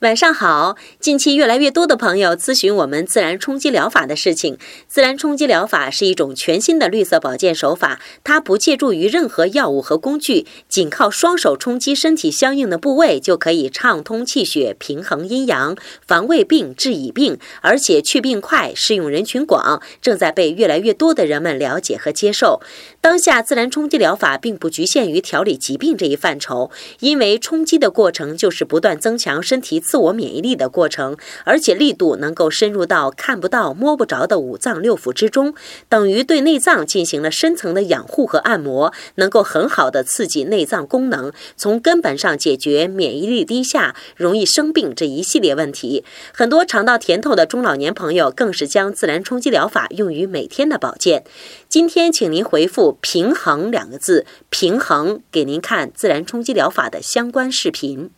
晚上好。近期越来越多的朋友咨询我们自然冲击疗法的事情。自然冲击疗法是一种全新的绿色保健手法，它不借助于任何药物和工具，仅靠双手冲击身体相应的部位，就可以畅通气血、平衡阴阳、防胃病、治乙病，而且去病快，适用人群广，正在被越来越多的人们了解和接受。当下自然冲击疗法并不局限于调理疾病这一范畴，因为冲击的过程就是不断增强身体。自我免疫力的过程，而且力度能够深入到看不到、摸不着的五脏六腑之中，等于对内脏进行了深层的养护和按摩，能够很好的刺激内脏功能，从根本上解决免疫力低下、容易生病这一系列问题。很多尝到甜头的中老年朋友更是将自然冲击疗法用于每天的保健。今天，请您回复“平衡”两个字，平衡，给您看自然冲击疗法的相关视频。